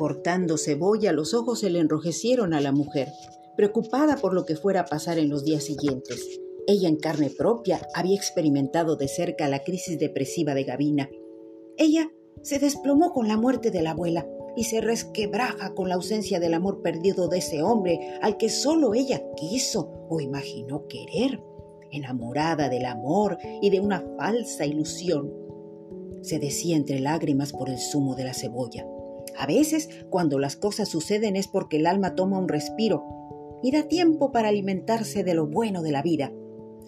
Cortando cebolla, los ojos se le enrojecieron a la mujer, preocupada por lo que fuera a pasar en los días siguientes. Ella en carne propia había experimentado de cerca la crisis depresiva de Gavina. Ella se desplomó con la muerte de la abuela y se resquebraja con la ausencia del amor perdido de ese hombre al que solo ella quiso o imaginó querer, enamorada del amor y de una falsa ilusión. Se decía entre lágrimas por el zumo de la cebolla. A veces, cuando las cosas suceden es porque el alma toma un respiro y da tiempo para alimentarse de lo bueno de la vida.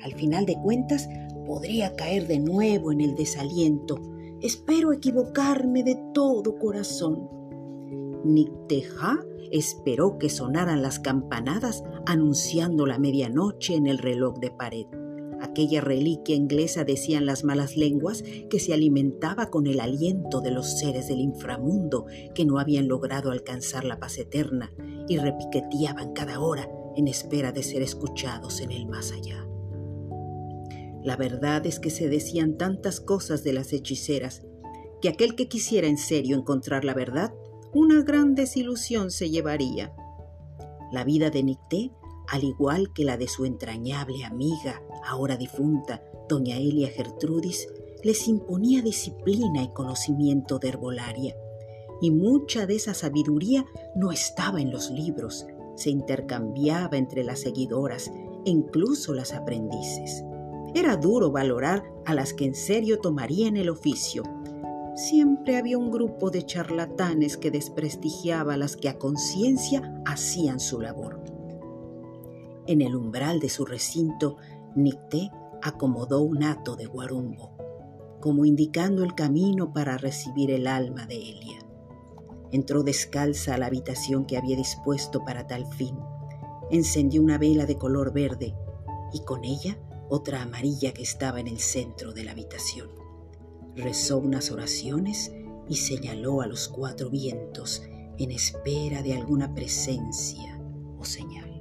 Al final de cuentas, podría caer de nuevo en el desaliento. Espero equivocarme de todo corazón. Nicteja esperó que sonaran las campanadas anunciando la medianoche en el reloj de pared aquella reliquia inglesa, decían las malas lenguas, que se alimentaba con el aliento de los seres del inframundo que no habían logrado alcanzar la paz eterna y repiqueteaban cada hora en espera de ser escuchados en el más allá. La verdad es que se decían tantas cosas de las hechiceras que aquel que quisiera en serio encontrar la verdad, una gran desilusión se llevaría. La vida de Nicté al igual que la de su entrañable amiga, ahora difunta, doña Elia Gertrudis, les imponía disciplina y conocimiento de herbolaria. Y mucha de esa sabiduría no estaba en los libros, se intercambiaba entre las seguidoras e incluso las aprendices. Era duro valorar a las que en serio tomarían el oficio. Siempre había un grupo de charlatanes que desprestigiaba a las que a conciencia hacían su labor. En el umbral de su recinto, Nicté acomodó un hato de guarumbo, como indicando el camino para recibir el alma de Elia. Entró descalza a la habitación que había dispuesto para tal fin. Encendió una vela de color verde y con ella otra amarilla que estaba en el centro de la habitación. Rezó unas oraciones y señaló a los cuatro vientos en espera de alguna presencia o señal.